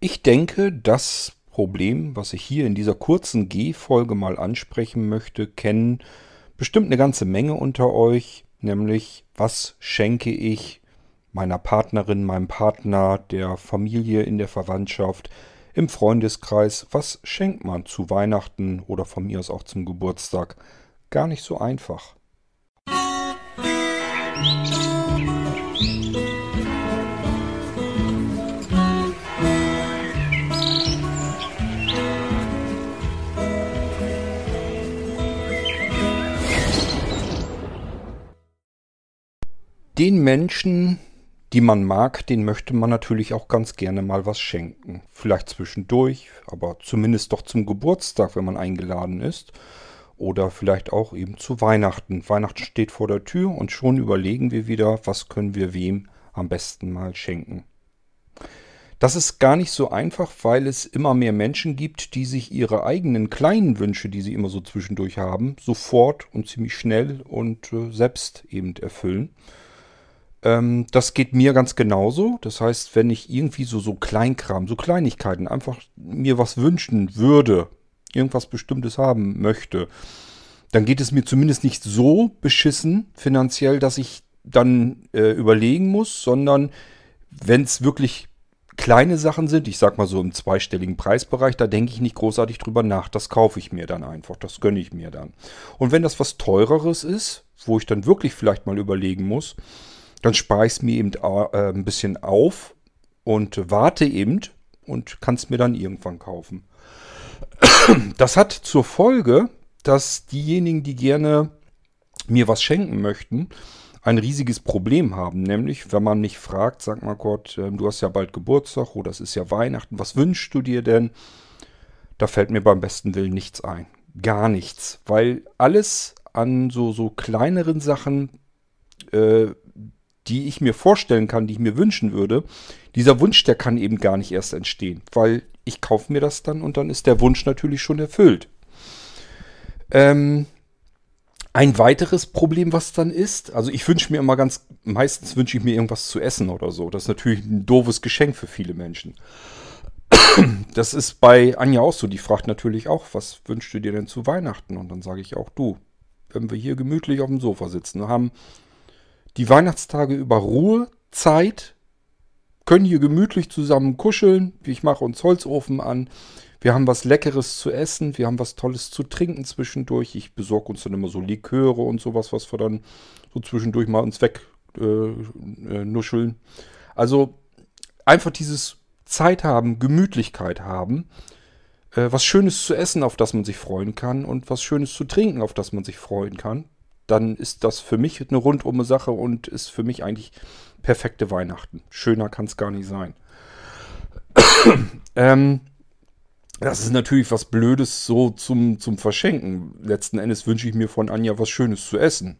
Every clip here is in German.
Ich denke, das Problem, was ich hier in dieser kurzen G-Folge mal ansprechen möchte, kennen bestimmt eine ganze Menge unter euch, nämlich was schenke ich meiner Partnerin, meinem Partner, der Familie, in der Verwandtschaft, im Freundeskreis, was schenkt man zu Weihnachten oder von mir aus auch zum Geburtstag? Gar nicht so einfach. Musik Den Menschen, die man mag, den möchte man natürlich auch ganz gerne mal was schenken. Vielleicht zwischendurch, aber zumindest doch zum Geburtstag, wenn man eingeladen ist. Oder vielleicht auch eben zu Weihnachten. Weihnachten steht vor der Tür und schon überlegen wir wieder, was können wir wem am besten mal schenken. Das ist gar nicht so einfach, weil es immer mehr Menschen gibt, die sich ihre eigenen kleinen Wünsche, die sie immer so zwischendurch haben, sofort und ziemlich schnell und äh, selbst eben erfüllen. Ähm, das geht mir ganz genauso. Das heißt, wenn ich irgendwie so, so Kleinkram, so Kleinigkeiten, einfach mir was wünschen würde, irgendwas Bestimmtes haben möchte, dann geht es mir zumindest nicht so beschissen finanziell, dass ich dann äh, überlegen muss, sondern wenn es wirklich kleine Sachen sind, ich sag mal so im zweistelligen Preisbereich, da denke ich nicht großartig drüber nach. Das kaufe ich mir dann einfach, das gönne ich mir dann. Und wenn das was teureres ist, wo ich dann wirklich vielleicht mal überlegen muss, dann spare ich es mir eben äh, ein bisschen auf und warte eben und kann es mir dann irgendwann kaufen. Das hat zur Folge, dass diejenigen, die gerne mir was schenken möchten, ein riesiges Problem haben. Nämlich, wenn man mich fragt, sag mal Gott, ähm, du hast ja bald Geburtstag oder es ist ja Weihnachten, was wünschst du dir denn? Da fällt mir beim besten Willen nichts ein. Gar nichts. Weil alles an so, so kleineren Sachen äh, die ich mir vorstellen kann, die ich mir wünschen würde, dieser Wunsch, der kann eben gar nicht erst entstehen, weil ich kaufe mir das dann und dann ist der Wunsch natürlich schon erfüllt. Ähm, ein weiteres Problem, was dann ist, also ich wünsche mir immer ganz, meistens wünsche ich mir irgendwas zu essen oder so. Das ist natürlich ein doofes Geschenk für viele Menschen. Das ist bei Anja auch so. Die fragt natürlich auch, was wünschst du dir denn zu Weihnachten? Und dann sage ich auch, du, wenn wir hier gemütlich auf dem Sofa sitzen, haben die Weihnachtstage über Ruhezeit, können hier gemütlich zusammen kuscheln. Ich mache uns Holzofen an. Wir haben was Leckeres zu essen. Wir haben was Tolles zu trinken zwischendurch. Ich besorge uns dann immer so Liköre und sowas, was wir dann so zwischendurch mal uns wegnuscheln. Äh, äh, also einfach dieses Zeit haben, Gemütlichkeit haben, äh, was Schönes zu essen, auf das man sich freuen kann und was Schönes zu trinken, auf das man sich freuen kann dann ist das für mich eine rundumme Sache und ist für mich eigentlich perfekte Weihnachten. Schöner kann es gar nicht sein. ähm, das ist natürlich was Blödes so zum, zum Verschenken. Letzten Endes wünsche ich mir von Anja was Schönes zu essen.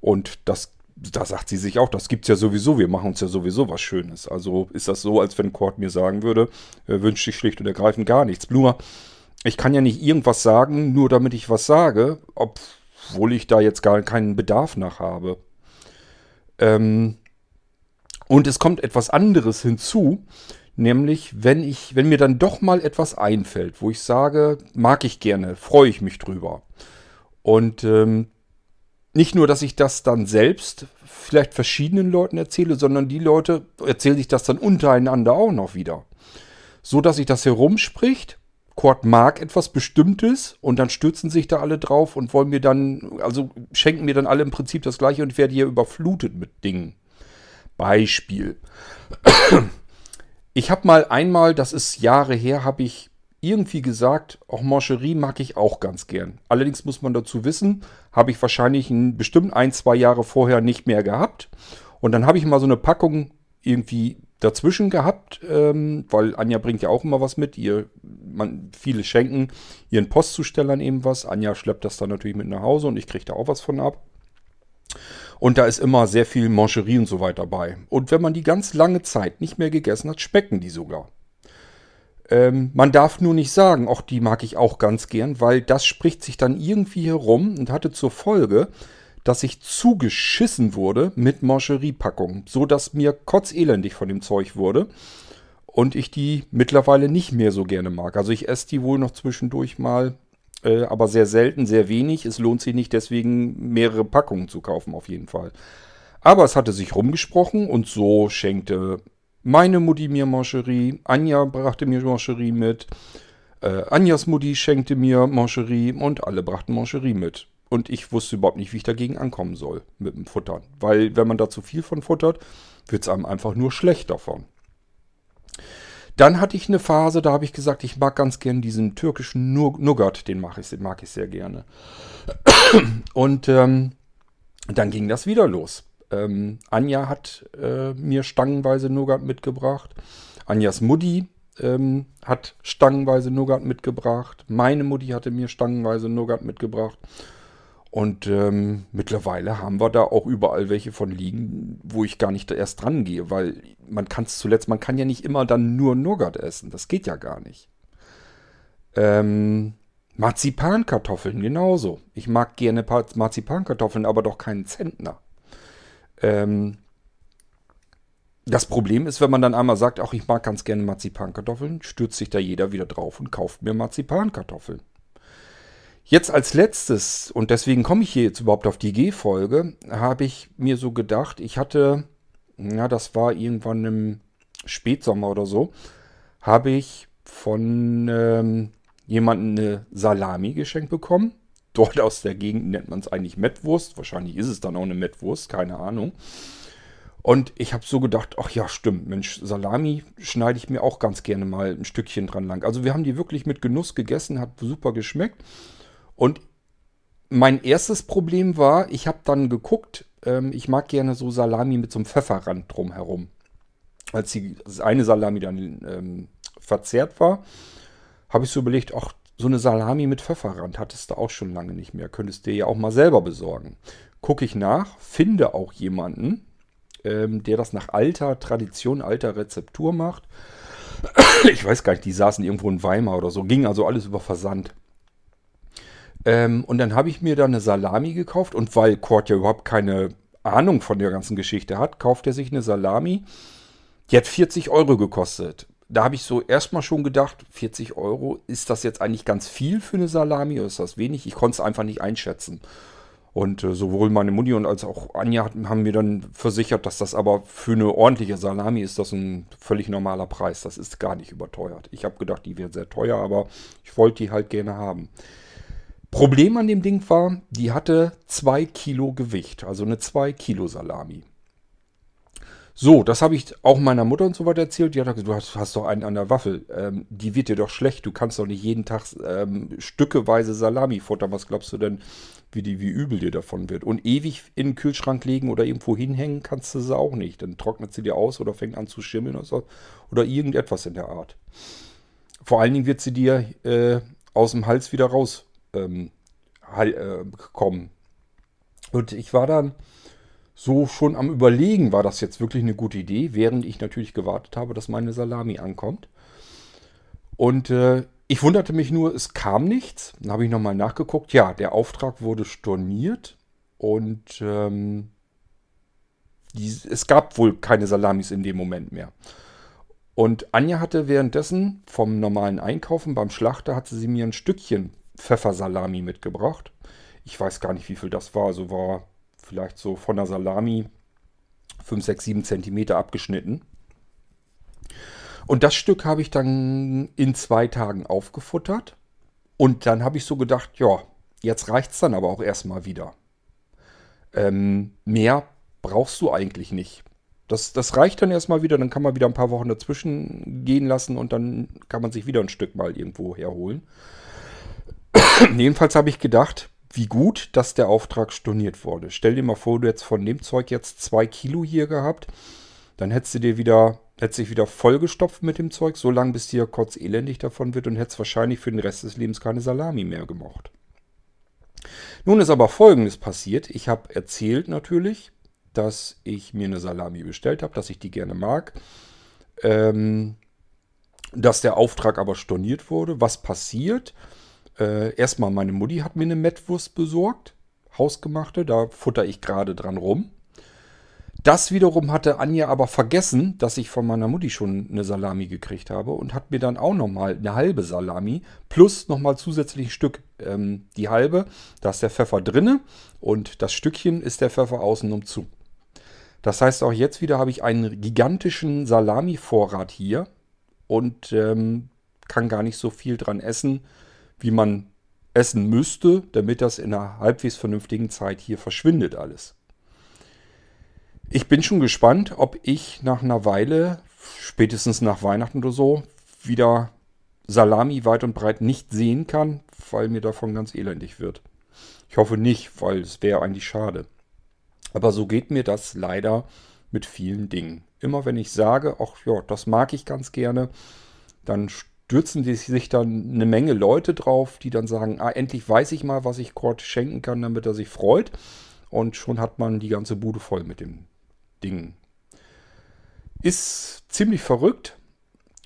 Und das, da sagt sie sich auch, das gibt es ja sowieso, wir machen uns ja sowieso was Schönes. Also ist das so, als wenn Kurt mir sagen würde, er wünscht sich schlicht und ergreifend gar nichts. Nur, ich kann ja nicht irgendwas sagen, nur damit ich was sage, ob obwohl ich da jetzt gar keinen Bedarf nach habe. Ähm, und es kommt etwas anderes hinzu, nämlich wenn ich, wenn mir dann doch mal etwas einfällt, wo ich sage, mag ich gerne, freue ich mich drüber. Und ähm, nicht nur, dass ich das dann selbst vielleicht verschiedenen Leuten erzähle, sondern die Leute erzählen sich das dann untereinander auch noch wieder. So dass sich das herumspricht Kurt mag etwas Bestimmtes und dann stürzen sich da alle drauf und wollen mir dann, also schenken mir dann alle im Prinzip das gleiche und werde hier überflutet mit Dingen. Beispiel. Ich habe mal einmal, das ist Jahre her, habe ich irgendwie gesagt, auch Mancherie mag ich auch ganz gern. Allerdings muss man dazu wissen, habe ich wahrscheinlich ein, bestimmt ein, zwei Jahre vorher nicht mehr gehabt. Und dann habe ich mal so eine Packung irgendwie dazwischen gehabt, ähm, weil Anja bringt ja auch immer was mit. Ihr, man, viele schenken ihren Postzustellern eben was. Anja schleppt das dann natürlich mit nach Hause und ich kriege da auch was von ab. Und da ist immer sehr viel Mancherie und so weiter bei. Und wenn man die ganz lange Zeit nicht mehr gegessen hat, specken die sogar. Ähm, man darf nur nicht sagen, auch die mag ich auch ganz gern, weil das spricht sich dann irgendwie herum und hatte zur Folge, dass ich zugeschissen wurde mit Mancherie-Packungen, so dass mir kotzelendig von dem Zeug wurde. und ich die mittlerweile nicht mehr so gerne mag. Also ich esse die wohl noch zwischendurch mal, äh, aber sehr selten, sehr wenig. Es lohnt sich nicht deswegen mehrere Packungen zu kaufen auf jeden Fall. Aber es hatte sich rumgesprochen und so schenkte meine Mutti mir Mancherie, Anja brachte mir Mancherie mit, äh, Anjas Mutti schenkte mir Mancherie und alle brachten Mancherie mit. Und ich wusste überhaupt nicht, wie ich dagegen ankommen soll mit dem Futtern. Weil wenn man da zu viel von futtert, wird es einem einfach nur schlecht davon. Dann hatte ich eine Phase, da habe ich gesagt, ich mag ganz gern diesen türkischen Nougat, den mag ich, mag ich sehr gerne. Und ähm, dann ging das wieder los. Ähm, Anja hat äh, mir stangenweise Nougat mitgebracht. Anjas Mutti ähm, hat stangenweise Nougat mitgebracht. Meine Mutti hatte mir stangenweise Nougat mitgebracht. Und ähm, mittlerweile haben wir da auch überall welche von liegen, wo ich gar nicht erst dran gehe, weil man kann es zuletzt, man kann ja nicht immer dann nur Nougat essen. Das geht ja gar nicht. Ähm, Marzipankartoffeln genauso. Ich mag gerne Marzipankartoffeln, aber doch keinen Zentner. Ähm, das Problem ist, wenn man dann einmal sagt, auch ich mag ganz gerne Marzipankartoffeln, stürzt sich da jeder wieder drauf und kauft mir Marzipankartoffeln. Jetzt als letztes, und deswegen komme ich hier jetzt überhaupt auf die G-Folge, habe ich mir so gedacht, ich hatte, ja, das war irgendwann im Spätsommer oder so, habe ich von ähm, jemandem eine Salami geschenkt bekommen. Dort aus der Gegend nennt man es eigentlich Mettwurst. Wahrscheinlich ist es dann auch eine Mettwurst, keine Ahnung. Und ich habe so gedacht, ach ja, stimmt, Mensch, Salami schneide ich mir auch ganz gerne mal ein Stückchen dran lang. Also wir haben die wirklich mit Genuss gegessen, hat super geschmeckt. Und mein erstes Problem war, ich habe dann geguckt, ähm, ich mag gerne so Salami mit so einem Pfefferrand drumherum. Als die eine Salami dann ähm, verzehrt war, habe ich so überlegt, ach, so eine Salami mit Pfefferrand hattest du auch schon lange nicht mehr. Könntest dir ja auch mal selber besorgen. Gucke ich nach, finde auch jemanden, ähm, der das nach alter Tradition, alter Rezeptur macht. Ich weiß gar nicht, die saßen irgendwo in Weimar oder so. Ging also alles über Versand. Ähm, und dann habe ich mir da eine Salami gekauft und weil Kurt ja überhaupt keine Ahnung von der ganzen Geschichte hat, kauft er sich eine Salami. Die hat 40 Euro gekostet. Da habe ich so erstmal schon gedacht, 40 Euro, ist das jetzt eigentlich ganz viel für eine Salami oder ist das wenig? Ich konnte es einfach nicht einschätzen. Und äh, sowohl meine Mutti und als auch Anja haben mir dann versichert, dass das aber für eine ordentliche Salami ist das ein völlig normaler Preis. Das ist gar nicht überteuert. Ich habe gedacht, die wäre sehr teuer, aber ich wollte die halt gerne haben. Problem an dem Ding war, die hatte 2 Kilo Gewicht, also eine 2 Kilo Salami. So, das habe ich auch meiner Mutter und so weiter erzählt. Die hat gesagt, du hast, hast doch einen an der Waffel. Ähm, die wird dir doch schlecht. Du kannst doch nicht jeden Tag ähm, stückeweise Salami futtern. Was glaubst du denn, wie, die, wie übel dir davon wird? Und ewig in den Kühlschrank legen oder irgendwo hinhängen kannst du sie auch nicht. Dann trocknet sie dir aus oder fängt an zu schimmeln oder, so, oder irgendetwas in der Art. Vor allen Dingen wird sie dir äh, aus dem Hals wieder raus ähm, äh, kommen. Und ich war dann so schon am Überlegen, war das jetzt wirklich eine gute Idee, während ich natürlich gewartet habe, dass meine Salami ankommt. Und äh, ich wunderte mich nur, es kam nichts. Dann habe ich nochmal nachgeguckt. Ja, der Auftrag wurde storniert und ähm, die, es gab wohl keine Salamis in dem Moment mehr. Und Anja hatte währenddessen vom normalen Einkaufen beim Schlachter, hatte sie mir ein Stückchen Pfeffersalami mitgebracht. Ich weiß gar nicht, wie viel das war. Also war vielleicht so von der Salami 5, 6, 7 Zentimeter abgeschnitten. Und das Stück habe ich dann in zwei Tagen aufgefuttert. Und dann habe ich so gedacht, ja, jetzt reicht es dann aber auch erstmal wieder. Ähm, mehr brauchst du eigentlich nicht. Das, das reicht dann erstmal wieder, dann kann man wieder ein paar Wochen dazwischen gehen lassen und dann kann man sich wieder ein Stück mal irgendwo herholen. Jedenfalls habe ich gedacht, wie gut, dass der Auftrag storniert wurde. Stell dir mal vor, du hättest von dem Zeug jetzt zwei Kilo hier gehabt, dann hättest du dir wieder, hättest dich wieder vollgestopft mit dem Zeug, so lange bis dir kurz elendig davon wird und hättest wahrscheinlich für den Rest des Lebens keine Salami mehr gemocht. Nun ist aber Folgendes passiert. Ich habe erzählt natürlich, dass ich mir eine Salami bestellt habe, dass ich die gerne mag. Ähm, dass der Auftrag aber storniert wurde. Was passiert? Äh, erstmal, meine Mutti hat mir eine Mettwurst besorgt. Hausgemachte, da futter ich gerade dran rum. Das wiederum hatte Anja aber vergessen, dass ich von meiner Mutti schon eine Salami gekriegt habe und hat mir dann auch nochmal eine halbe Salami plus nochmal zusätzlich ein Stück. Ähm, die halbe, da ist der Pfeffer drinne und das Stückchen ist der Pfeffer außenrum zu. Das heißt, auch jetzt wieder habe ich einen gigantischen Salami-Vorrat hier und ähm, kann gar nicht so viel dran essen, wie man essen müsste, damit das in einer halbwegs vernünftigen Zeit hier verschwindet alles. Ich bin schon gespannt, ob ich nach einer Weile, spätestens nach Weihnachten oder so, wieder Salami weit und breit nicht sehen kann, weil mir davon ganz elendig wird. Ich hoffe nicht, weil es wäre eigentlich schade. Aber so geht mir das leider mit vielen Dingen. Immer wenn ich sage, ach ja, das mag ich ganz gerne, dann stürzen die sich dann eine Menge Leute drauf, die dann sagen, ah, endlich weiß ich mal, was ich Kurt schenken kann, damit er sich freut. Und schon hat man die ganze Bude voll mit dem Ding. Ist ziemlich verrückt.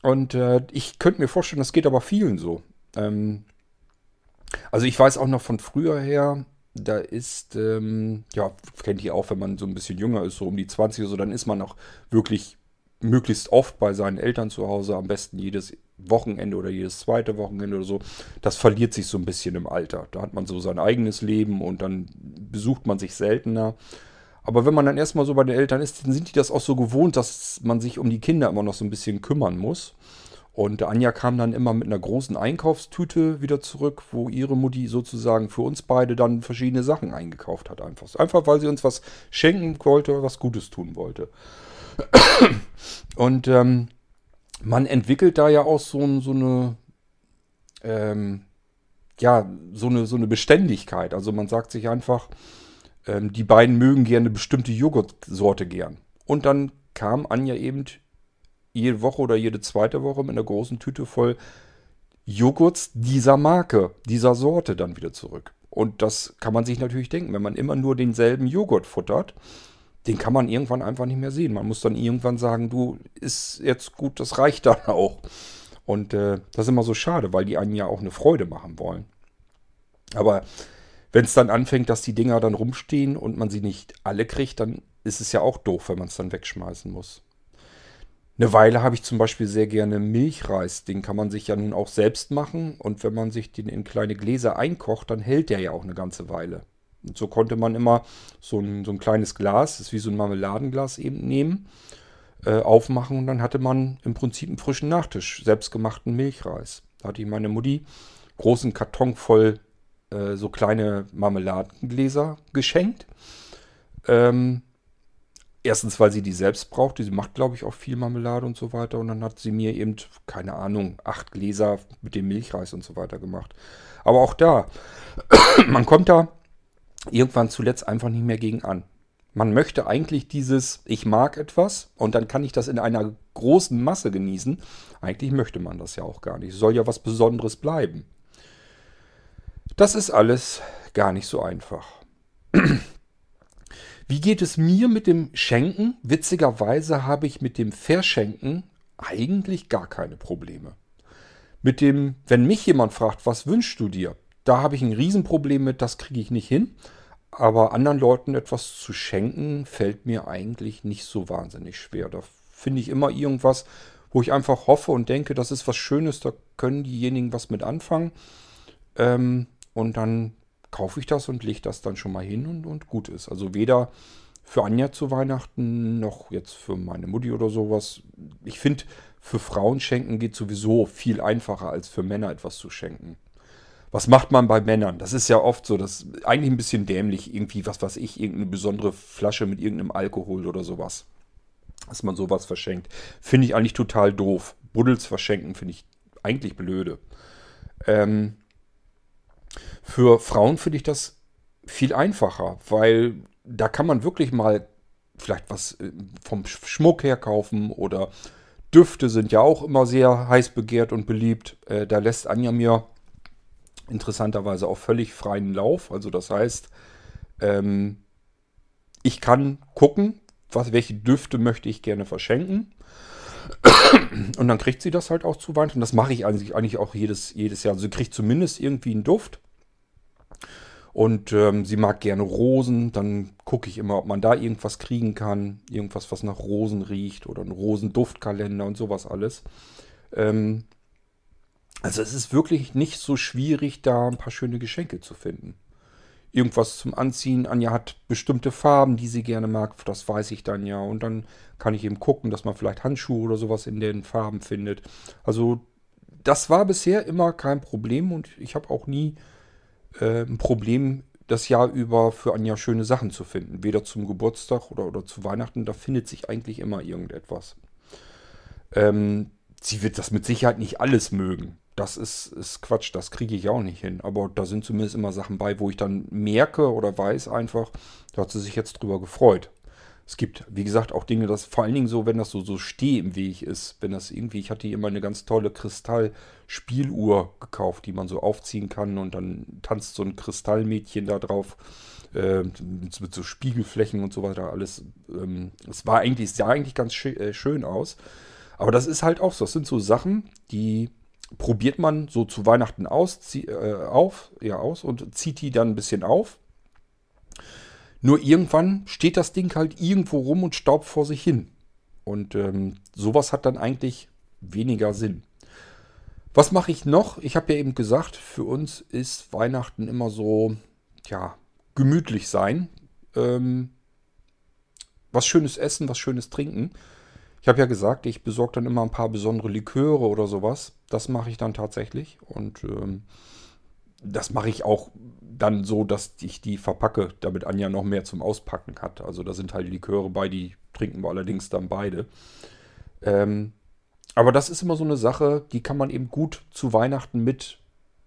Und äh, ich könnte mir vorstellen, das geht aber vielen so. Ähm, also ich weiß auch noch von früher her, da ist, ähm, ja, kennt ihr auch, wenn man so ein bisschen jünger ist, so um die 20 oder so, dann ist man auch wirklich möglichst oft bei seinen Eltern zu Hause, am besten jedes Wochenende oder jedes zweite Wochenende oder so. Das verliert sich so ein bisschen im Alter. Da hat man so sein eigenes Leben und dann besucht man sich seltener. Aber wenn man dann erstmal so bei den Eltern ist, dann sind die das auch so gewohnt, dass man sich um die Kinder immer noch so ein bisschen kümmern muss. Und Anja kam dann immer mit einer großen Einkaufstüte wieder zurück, wo ihre Mutti sozusagen für uns beide dann verschiedene Sachen eingekauft hat. Einfach, einfach weil sie uns was schenken wollte, was Gutes tun wollte. Und ähm, man entwickelt da ja auch so, so eine, ähm, ja, so eine, so eine Beständigkeit. Also man sagt sich einfach, ähm, die beiden mögen gerne eine bestimmte Joghurtsorte gern. Und dann kam Anja eben jede Woche oder jede zweite Woche mit einer großen Tüte voll Joghurts dieser Marke, dieser Sorte dann wieder zurück. Und das kann man sich natürlich denken, wenn man immer nur denselben Joghurt futtert, den kann man irgendwann einfach nicht mehr sehen. Man muss dann irgendwann sagen, du, ist jetzt gut, das reicht dann auch. Und äh, das ist immer so schade, weil die einen ja auch eine Freude machen wollen. Aber wenn es dann anfängt, dass die Dinger dann rumstehen und man sie nicht alle kriegt, dann ist es ja auch doof, wenn man es dann wegschmeißen muss. Eine Weile habe ich zum Beispiel sehr gerne Milchreis. Den kann man sich ja nun auch selbst machen. Und wenn man sich den in kleine Gläser einkocht, dann hält der ja auch eine ganze Weile. Und so konnte man immer so ein, so ein kleines Glas, das ist wie so ein Marmeladenglas eben nehmen, äh, aufmachen und dann hatte man im Prinzip einen frischen Nachtisch, selbstgemachten Milchreis. Da hatte ich meine Mutti großen Karton voll äh, so kleine Marmeladengläser geschenkt. Ähm, erstens, weil sie die selbst braucht. Sie macht, glaube ich, auch viel Marmelade und so weiter. Und dann hat sie mir eben, keine Ahnung, acht Gläser mit dem Milchreis und so weiter gemacht. Aber auch da, man kommt da irgendwann zuletzt einfach nicht mehr gegen an. Man möchte eigentlich dieses, ich mag etwas und dann kann ich das in einer großen Masse genießen. Eigentlich möchte man das ja auch gar nicht. Es soll ja was Besonderes bleiben. Das ist alles gar nicht so einfach. Wie geht es mir mit dem Schenken? Witzigerweise habe ich mit dem Verschenken eigentlich gar keine Probleme. Mit dem, wenn mich jemand fragt, was wünschst du dir? Da habe ich ein Riesenproblem mit, das kriege ich nicht hin. Aber anderen Leuten etwas zu schenken, fällt mir eigentlich nicht so wahnsinnig schwer. Da finde ich immer irgendwas, wo ich einfach hoffe und denke, das ist was Schönes, da können diejenigen was mit anfangen. Ähm, und dann kaufe ich das und lege das dann schon mal hin und, und gut ist. Also weder für Anja zu Weihnachten noch jetzt für meine Mutti oder sowas. Ich finde, für Frauen schenken geht sowieso viel einfacher als für Männer etwas zu schenken. Was macht man bei Männern? Das ist ja oft so, das ist eigentlich ein bisschen dämlich, irgendwie, was weiß ich, irgendeine besondere Flasche mit irgendeinem Alkohol oder sowas. Dass man sowas verschenkt. Finde ich eigentlich total doof. Buddels verschenken finde ich eigentlich blöde. Ähm, für Frauen finde ich das viel einfacher, weil da kann man wirklich mal vielleicht was äh, vom Schmuck her kaufen oder Düfte sind ja auch immer sehr heiß begehrt und beliebt. Äh, da lässt Anja mir interessanterweise auch völlig freien Lauf. Also das heißt, ähm, ich kann gucken, was, welche Düfte möchte ich gerne verschenken. Und dann kriegt sie das halt auch zu Weihnachten. Das mache ich eigentlich, eigentlich auch jedes, jedes Jahr. Also sie kriegt zumindest irgendwie einen Duft. Und ähm, sie mag gerne Rosen. Dann gucke ich immer, ob man da irgendwas kriegen kann. Irgendwas, was nach Rosen riecht oder ein Rosenduftkalender und sowas alles. Ähm, also es ist wirklich nicht so schwierig, da ein paar schöne Geschenke zu finden. Irgendwas zum Anziehen. Anja hat bestimmte Farben, die sie gerne mag. Das weiß ich dann ja. Und dann kann ich eben gucken, dass man vielleicht Handschuhe oder sowas in den Farben findet. Also das war bisher immer kein Problem und ich habe auch nie äh, ein Problem, das Jahr über für Anja schöne Sachen zu finden. Weder zum Geburtstag oder, oder zu Weihnachten, da findet sich eigentlich immer irgendetwas. Ähm, sie wird das mit Sicherheit nicht alles mögen. Das ist, ist Quatsch, das kriege ich auch nicht hin. Aber da sind zumindest immer Sachen bei, wo ich dann merke oder weiß einfach, da hat sie sich jetzt drüber gefreut. Es gibt, wie gesagt, auch Dinge, dass vor allen Dingen so, wenn das so, so steh im Weg ist, wenn das irgendwie, ich hatte hier immer eine ganz tolle Kristallspieluhr gekauft, die man so aufziehen kann und dann tanzt so ein Kristallmädchen da drauf äh, mit, mit, so Spiegelflächen und so weiter alles. Ähm, es war eigentlich, sah eigentlich ganz äh, schön aus. Aber das ist halt auch so. Das sind so Sachen, die probiert man so zu Weihnachten aus, zieh, äh, auf, ja, aus und zieht die dann ein bisschen auf. Nur irgendwann steht das Ding halt irgendwo rum und staubt vor sich hin. Und ähm, sowas hat dann eigentlich weniger Sinn. Was mache ich noch? Ich habe ja eben gesagt, für uns ist Weihnachten immer so, ja, gemütlich sein. Ähm, was schönes essen, was schönes trinken. Ich habe ja gesagt, ich besorge dann immer ein paar besondere Liköre oder sowas. Das mache ich dann tatsächlich. Und ähm, das mache ich auch dann so, dass ich die verpacke, damit Anja noch mehr zum Auspacken hat. Also da sind halt Liköre bei, die trinken wir allerdings dann beide. Ähm, aber das ist immer so eine Sache, die kann man eben gut zu Weihnachten mit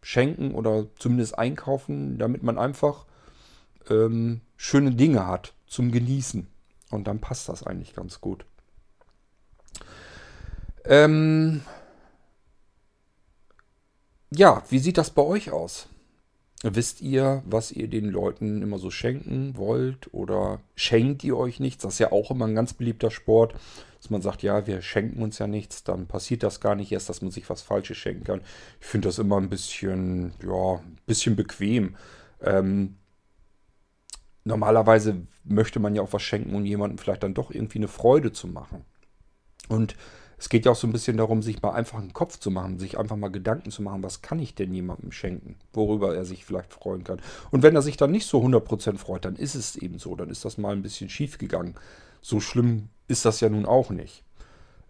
schenken oder zumindest einkaufen, damit man einfach ähm, schöne Dinge hat zum Genießen. Und dann passt das eigentlich ganz gut. Ähm ja, wie sieht das bei euch aus? Wisst ihr, was ihr den Leuten immer so schenken wollt? Oder schenkt ihr euch nichts? Das ist ja auch immer ein ganz beliebter Sport, dass man sagt, ja, wir schenken uns ja nichts, dann passiert das gar nicht erst, dass man sich was Falsches schenken kann. Ich finde das immer ein bisschen, ja, ein bisschen bequem. Ähm, normalerweise möchte man ja auch was schenken, um jemandem vielleicht dann doch irgendwie eine Freude zu machen. Und es geht ja auch so ein bisschen darum, sich mal einfach einen Kopf zu machen, sich einfach mal Gedanken zu machen, was kann ich denn jemandem schenken, worüber er sich vielleicht freuen kann. Und wenn er sich dann nicht so 100% freut, dann ist es eben so, dann ist das mal ein bisschen schief gegangen. So schlimm ist das ja nun auch nicht.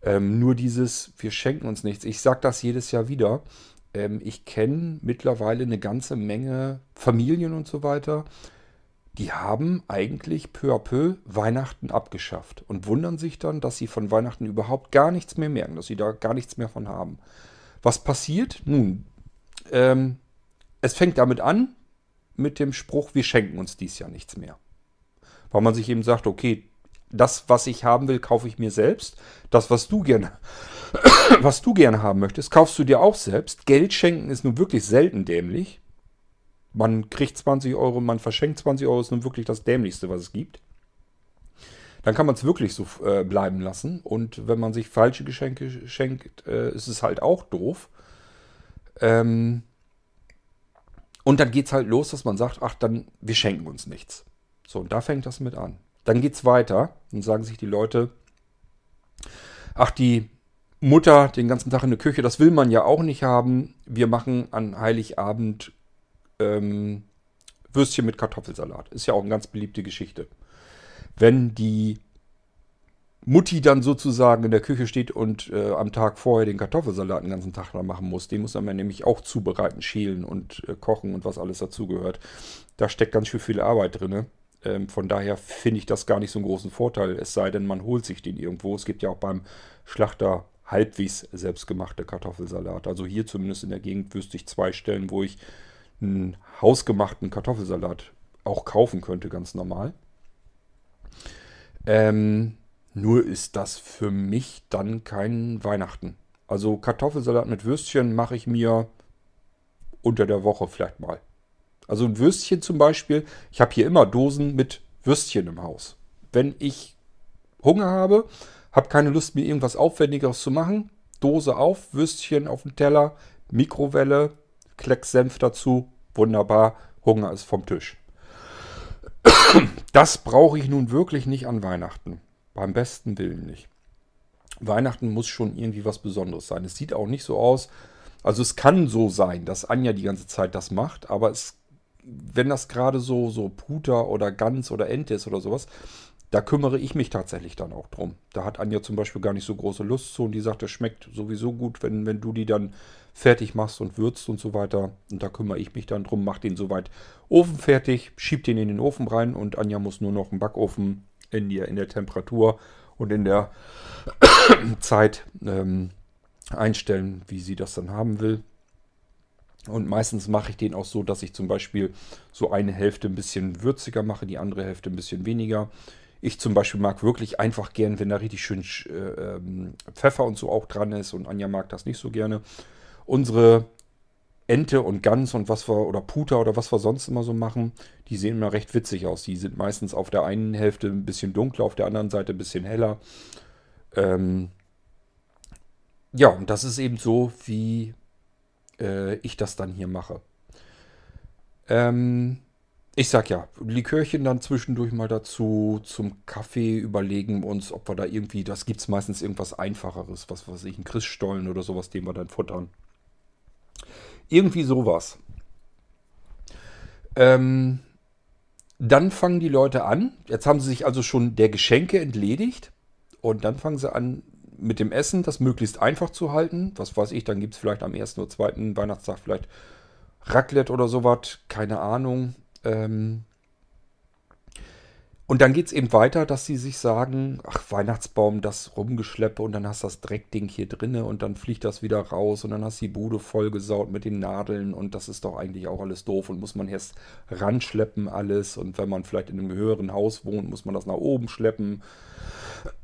Ähm, nur dieses, wir schenken uns nichts. Ich sage das jedes Jahr wieder. Ähm, ich kenne mittlerweile eine ganze Menge Familien und so weiter, die haben eigentlich peu à peu Weihnachten abgeschafft und wundern sich dann, dass sie von Weihnachten überhaupt gar nichts mehr merken, dass sie da gar nichts mehr von haben. Was passiert? Nun, ähm, es fängt damit an, mit dem Spruch, wir schenken uns dies Jahr nichts mehr. Weil man sich eben sagt, okay, das, was ich haben will, kaufe ich mir selbst. Das, was du gerne, was du gerne haben möchtest, kaufst du dir auch selbst. Geld schenken ist nun wirklich selten dämlich man kriegt 20 Euro, man verschenkt 20 Euro, ist nun wirklich das Dämlichste, was es gibt. Dann kann man es wirklich so äh, bleiben lassen. Und wenn man sich falsche Geschenke schenkt, äh, ist es halt auch doof. Ähm und dann geht es halt los, dass man sagt, ach, dann, wir schenken uns nichts. So, und da fängt das mit an. Dann geht es weiter und sagen sich die Leute, ach, die Mutter den ganzen Tag in der Küche, das will man ja auch nicht haben. Wir machen an Heiligabend ähm, Würstchen mit Kartoffelsalat. Ist ja auch eine ganz beliebte Geschichte. Wenn die Mutti dann sozusagen in der Küche steht und äh, am Tag vorher den Kartoffelsalat den ganzen Tag machen muss, den muss man nämlich auch zubereiten, schälen und äh, kochen und was alles dazugehört. Da steckt ganz schön viel Arbeit drin. Ähm, von daher finde ich das gar nicht so einen großen Vorteil, es sei denn, man holt sich den irgendwo. Es gibt ja auch beim Schlachter halbwegs selbstgemachte Kartoffelsalat. Also hier zumindest in der Gegend wüsste ich zwei Stellen, wo ich einen hausgemachten Kartoffelsalat auch kaufen könnte, ganz normal. Ähm, nur ist das für mich dann kein Weihnachten. Also Kartoffelsalat mit Würstchen mache ich mir unter der Woche vielleicht mal. Also ein Würstchen zum Beispiel. Ich habe hier immer Dosen mit Würstchen im Haus. Wenn ich Hunger habe, habe keine Lust, mir irgendwas Aufwendigeres zu machen, Dose auf, Würstchen auf den Teller, Mikrowelle, Klecks Senf dazu, wunderbar, Hunger ist vom Tisch. Das brauche ich nun wirklich nicht an Weihnachten. Beim besten Willen nicht. Weihnachten muss schon irgendwie was Besonderes sein. Es sieht auch nicht so aus, also es kann so sein, dass Anja die ganze Zeit das macht, aber es, wenn das gerade so, so Puter oder Gans oder Ente ist oder sowas, da kümmere ich mich tatsächlich dann auch drum. Da hat Anja zum Beispiel gar nicht so große Lust zu und die sagt, das schmeckt sowieso gut, wenn, wenn du die dann fertig machst und würzt und so weiter. Und da kümmere ich mich dann drum, mach den soweit Ofen fertig, schieb den in den Ofen rein und Anja muss nur noch einen Backofen in, die, in der Temperatur und in der Zeit ähm, einstellen, wie sie das dann haben will. Und meistens mache ich den auch so, dass ich zum Beispiel so eine Hälfte ein bisschen würziger mache, die andere Hälfte ein bisschen weniger. Ich zum Beispiel mag wirklich einfach gern, wenn da richtig schön äh, ähm, Pfeffer und so auch dran ist. Und Anja mag das nicht so gerne. Unsere Ente und Gans und was wir, oder Puter oder was wir sonst immer so machen, die sehen immer recht witzig aus. Die sind meistens auf der einen Hälfte ein bisschen dunkler, auf der anderen Seite ein bisschen heller. Ähm, ja, und das ist eben so, wie äh, ich das dann hier mache. Ähm, ich sag ja, Likörchen dann zwischendurch mal dazu, zum Kaffee überlegen uns, ob wir da irgendwie, das gibt es meistens irgendwas Einfacheres, was weiß ich, ein Christstollen oder sowas, den wir dann futtern. Irgendwie sowas. Ähm, dann fangen die Leute an. Jetzt haben sie sich also schon der Geschenke entledigt. Und dann fangen sie an mit dem Essen, das möglichst einfach zu halten. Was weiß ich, dann gibt es vielleicht am ersten oder zweiten Weihnachtstag vielleicht Raclette oder sowas. Keine Ahnung. Ähm, und dann geht es eben weiter, dass sie sich sagen, ach, Weihnachtsbaum, das Rumgeschleppe und dann hast das Dreckding hier drinne und dann fliegt das wieder raus und dann hast die Bude vollgesaut mit den Nadeln und das ist doch eigentlich auch alles doof und muss man erst ranschleppen alles und wenn man vielleicht in einem höheren Haus wohnt, muss man das nach oben schleppen.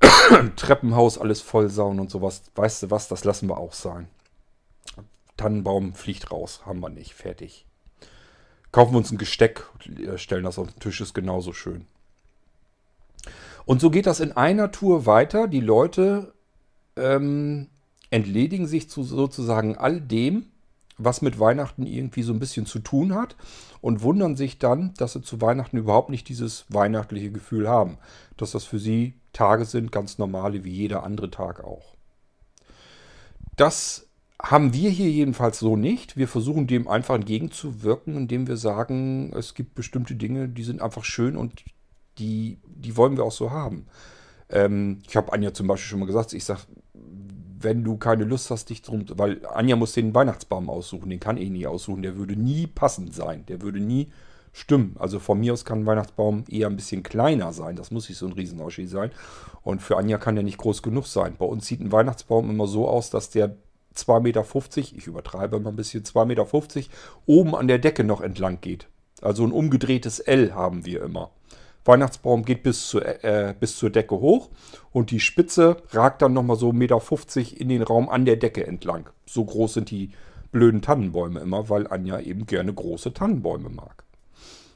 Treppenhaus alles vollsauen und sowas. Weißt du was, das lassen wir auch sein. Tannenbaum fliegt raus, haben wir nicht, fertig. Kaufen wir uns ein Gesteck, stellen das auf den Tisch, ist genauso schön. Und so geht das in einer Tour weiter. Die Leute ähm, entledigen sich zu sozusagen all dem, was mit Weihnachten irgendwie so ein bisschen zu tun hat und wundern sich dann, dass sie zu Weihnachten überhaupt nicht dieses weihnachtliche Gefühl haben. Dass das für sie Tage sind, ganz normale wie jeder andere Tag auch. Das haben wir hier jedenfalls so nicht. Wir versuchen dem einfach entgegenzuwirken, indem wir sagen, es gibt bestimmte Dinge, die sind einfach schön und die, die wollen wir auch so haben. Ähm, ich habe Anja zum Beispiel schon mal gesagt, ich sage, wenn du keine Lust hast, dich drum, weil Anja muss den Weihnachtsbaum aussuchen, den kann ich nie aussuchen, der würde nie passend sein, der würde nie stimmen. Also von mir aus kann ein Weihnachtsbaum eher ein bisschen kleiner sein, das muss nicht so ein Riesenausschnitt sein. Und für Anja kann der nicht groß genug sein. Bei uns sieht ein Weihnachtsbaum immer so aus, dass der 2,50 Meter, ich übertreibe mal ein bisschen, 2,50 Meter oben an der Decke noch entlang geht. Also ein umgedrehtes L haben wir immer. Weihnachtsbaum geht bis zur, äh, bis zur Decke hoch und die Spitze ragt dann nochmal so 1,50 Meter in den Raum an der Decke entlang. So groß sind die blöden Tannenbäume immer, weil Anja eben gerne große Tannenbäume mag.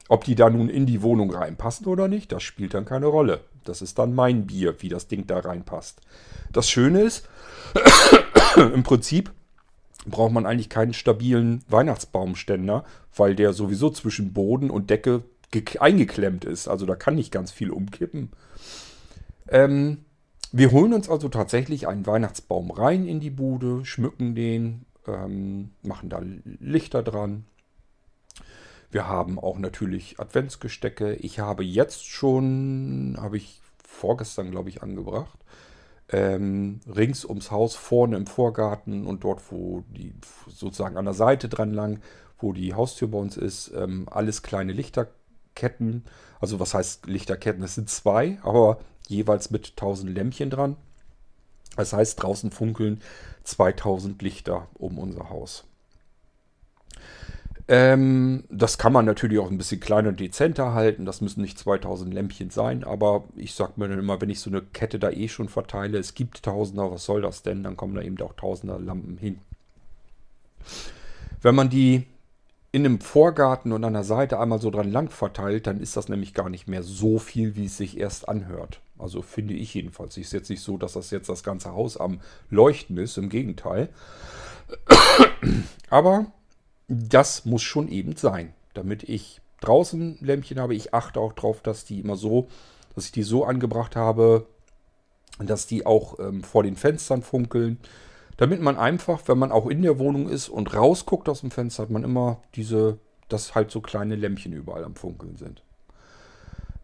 Ob die da nun in die Wohnung reinpassen oder nicht, das spielt dann keine Rolle. Das ist dann mein Bier, wie das Ding da reinpasst. Das Schöne ist, im Prinzip braucht man eigentlich keinen stabilen Weihnachtsbaumständer, weil der sowieso zwischen Boden und Decke eingeklemmt ist. Also da kann nicht ganz viel umkippen. Ähm, wir holen uns also tatsächlich einen Weihnachtsbaum rein in die Bude, schmücken den, ähm, machen da Lichter dran. Wir haben auch natürlich Adventsgestecke. Ich habe jetzt schon, habe ich vorgestern, glaube ich, angebracht. Ähm, rings ums Haus, vorne im Vorgarten und dort, wo die sozusagen an der Seite dran lang, wo die Haustür bei uns ist, ähm, alles kleine Lichter Ketten. Also was heißt Lichterketten? Es sind zwei, aber jeweils mit 1000 Lämpchen dran. Das heißt, draußen funkeln 2000 Lichter um unser Haus. Ähm, das kann man natürlich auch ein bisschen kleiner und dezenter halten. Das müssen nicht 2000 Lämpchen sein, aber ich sag mir dann immer, wenn ich so eine Kette da eh schon verteile, es gibt Tausender, was soll das denn? Dann kommen da eben auch Tausender Lampen hin. Wenn man die in einem Vorgarten und an der Seite einmal so dran lang verteilt, dann ist das nämlich gar nicht mehr so viel, wie es sich erst anhört. Also finde ich jedenfalls. Ich setze nicht so, dass das jetzt das ganze Haus am Leuchten ist, im Gegenteil. Aber das muss schon eben sein. damit ich draußen Lämpchen habe. Ich achte auch darauf, dass die immer so, dass ich die so angebracht habe, dass die auch ähm, vor den Fenstern funkeln. Damit man einfach, wenn man auch in der Wohnung ist und rausguckt aus dem Fenster, hat man immer diese, dass halt so kleine Lämpchen überall am Funkeln sind.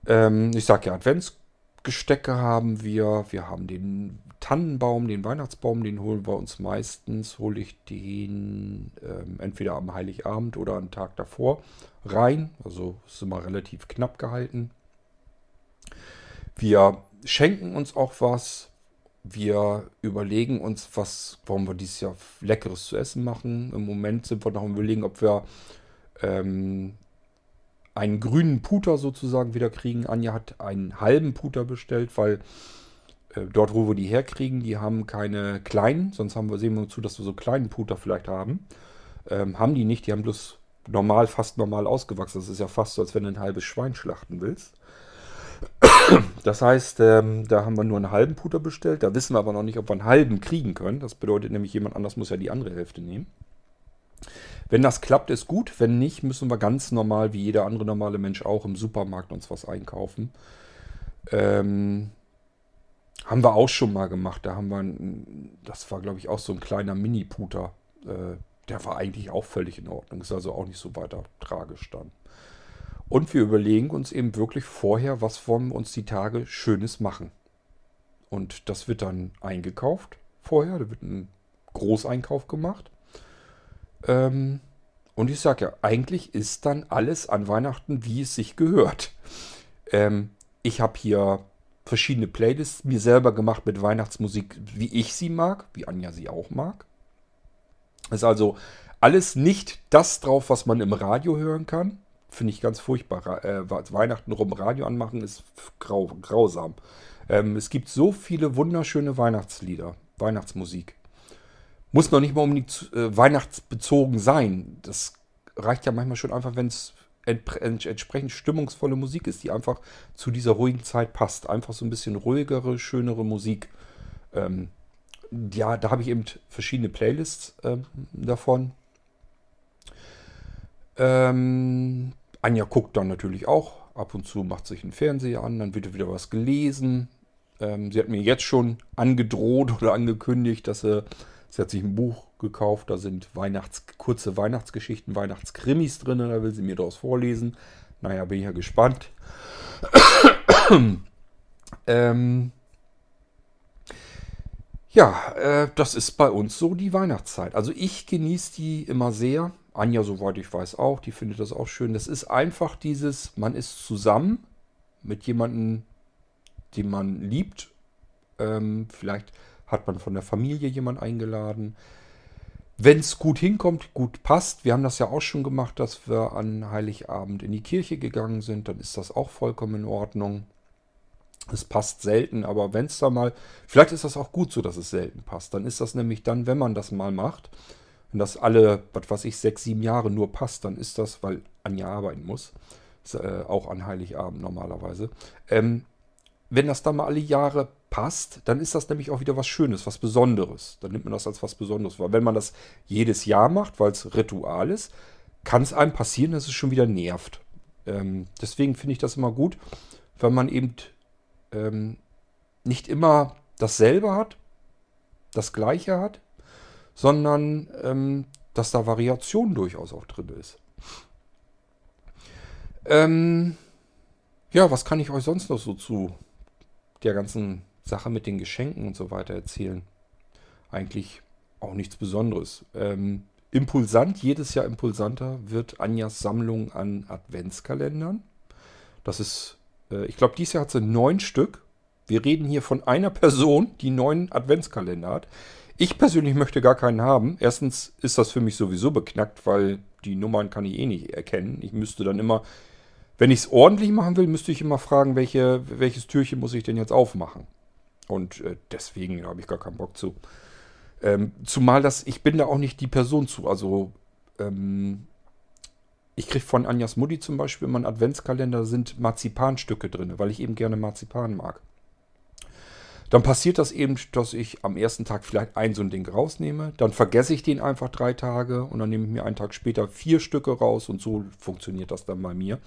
Ähm, ich sage ja, Adventsgestecke haben wir. Wir haben den Tannenbaum, den Weihnachtsbaum, den holen wir uns meistens, hole ich den ähm, entweder am Heiligabend oder am Tag davor rein. Also ist immer relativ knapp gehalten. Wir schenken uns auch was. Wir überlegen uns, was wollen wir dieses Jahr Leckeres zu essen machen. Im Moment sind wir noch am überlegen, ob wir ähm, einen grünen Puter sozusagen wieder kriegen. Anja hat einen halben Puter bestellt, weil äh, dort, wo wir die herkriegen, die haben keine kleinen. Sonst haben wir, sehen wir zu, dass wir so kleinen Puter vielleicht haben. Ähm, haben die nicht. Die haben bloß normal, fast normal ausgewachsen. Das ist ja fast so, als wenn du ein halbes Schwein schlachten willst. Das heißt, ähm, da haben wir nur einen halben Puter bestellt. Da wissen wir aber noch nicht, ob wir einen halben kriegen können. Das bedeutet nämlich, jemand anders muss ja die andere Hälfte nehmen. Wenn das klappt, ist gut. Wenn nicht, müssen wir ganz normal, wie jeder andere normale Mensch auch, im Supermarkt uns was einkaufen. Ähm, haben wir auch schon mal gemacht. Da haben wir, ein, das war glaube ich auch so ein kleiner Mini-Puter. Äh, der war eigentlich auch völlig in Ordnung. Ist also auch nicht so weiter tragisch dann. Und wir überlegen uns eben wirklich vorher, was wollen wir uns die Tage Schönes machen. Und das wird dann eingekauft vorher. Da wird ein Großeinkauf gemacht. Ähm, und ich sage ja, eigentlich ist dann alles an Weihnachten, wie es sich gehört. Ähm, ich habe hier verschiedene Playlists mir selber gemacht mit Weihnachtsmusik, wie ich sie mag, wie Anja sie auch mag. Ist also alles nicht das drauf, was man im Radio hören kann. Finde ich ganz furchtbar. Äh, Weihnachten rum Radio anmachen ist grau, grausam. Ähm, es gibt so viele wunderschöne Weihnachtslieder, Weihnachtsmusik. Muss noch nicht mal unbedingt äh, weihnachtsbezogen sein. Das reicht ja manchmal schon einfach, wenn es entsprechend stimmungsvolle Musik ist, die einfach zu dieser ruhigen Zeit passt. Einfach so ein bisschen ruhigere, schönere Musik. Ähm, ja, da habe ich eben verschiedene Playlists ähm, davon. Ähm, Anja guckt dann natürlich auch. Ab und zu macht sich ein Fernseher an, dann wird wieder was gelesen. Ähm, sie hat mir jetzt schon angedroht oder angekündigt, dass sie, sie hat sich ein Buch gekauft. Da sind Weihnachts, kurze Weihnachtsgeschichten, Weihnachtskrimis drin. Da will sie mir daraus vorlesen. Naja, bin ich ja gespannt. ähm, ja, äh, das ist bei uns so die Weihnachtszeit. Also ich genieße die immer sehr. Anja, soweit ich weiß, auch. Die findet das auch schön. Das ist einfach dieses, man ist zusammen mit jemandem, den man liebt. Ähm, vielleicht hat man von der Familie jemand eingeladen. Wenn es gut hinkommt, gut passt. Wir haben das ja auch schon gemacht, dass wir an Heiligabend in die Kirche gegangen sind. Dann ist das auch vollkommen in Ordnung. Es passt selten, aber wenn es da mal, vielleicht ist das auch gut so, dass es selten passt. Dann ist das nämlich dann, wenn man das mal macht, wenn das alle, was weiß ich, sechs, sieben Jahre nur passt, dann ist das, weil Anja arbeiten muss, ist, äh, auch an Heiligabend normalerweise. Ähm, wenn das dann mal alle Jahre passt, dann ist das nämlich auch wieder was Schönes, was Besonderes. Dann nimmt man das als was Besonderes wahr. Wenn man das jedes Jahr macht, weil es Ritual ist, kann es einem passieren, dass es schon wieder nervt. Ähm, deswegen finde ich das immer gut, wenn man eben ähm, nicht immer dasselbe hat, das gleiche hat, sondern ähm, dass da Variation durchaus auch drin ist. Ähm, ja, was kann ich euch sonst noch so zu der ganzen Sache mit den Geschenken und so weiter erzählen? Eigentlich auch nichts Besonderes. Ähm, impulsant, jedes Jahr impulsanter wird Anjas Sammlung an Adventskalendern. Das ist äh, ich glaube, dieses Jahr hat sie neun Stück. Wir reden hier von einer Person, die neun Adventskalender hat. Ich persönlich möchte gar keinen haben. Erstens ist das für mich sowieso beknackt, weil die Nummern kann ich eh nicht erkennen. Ich müsste dann immer, wenn ich es ordentlich machen will, müsste ich immer fragen, welche, welches Türchen muss ich denn jetzt aufmachen. Und äh, deswegen habe ich gar keinen Bock zu. Ähm, zumal das, ich bin da auch nicht die Person zu. Also ähm, ich kriege von Anjas Mutti zum Beispiel immer einen Adventskalender, sind Marzipanstücke drin, weil ich eben gerne Marzipan mag. Dann passiert das eben, dass ich am ersten Tag vielleicht ein so ein Ding rausnehme. Dann vergesse ich den einfach drei Tage und dann nehme ich mir einen Tag später vier Stücke raus und so funktioniert das dann bei mir.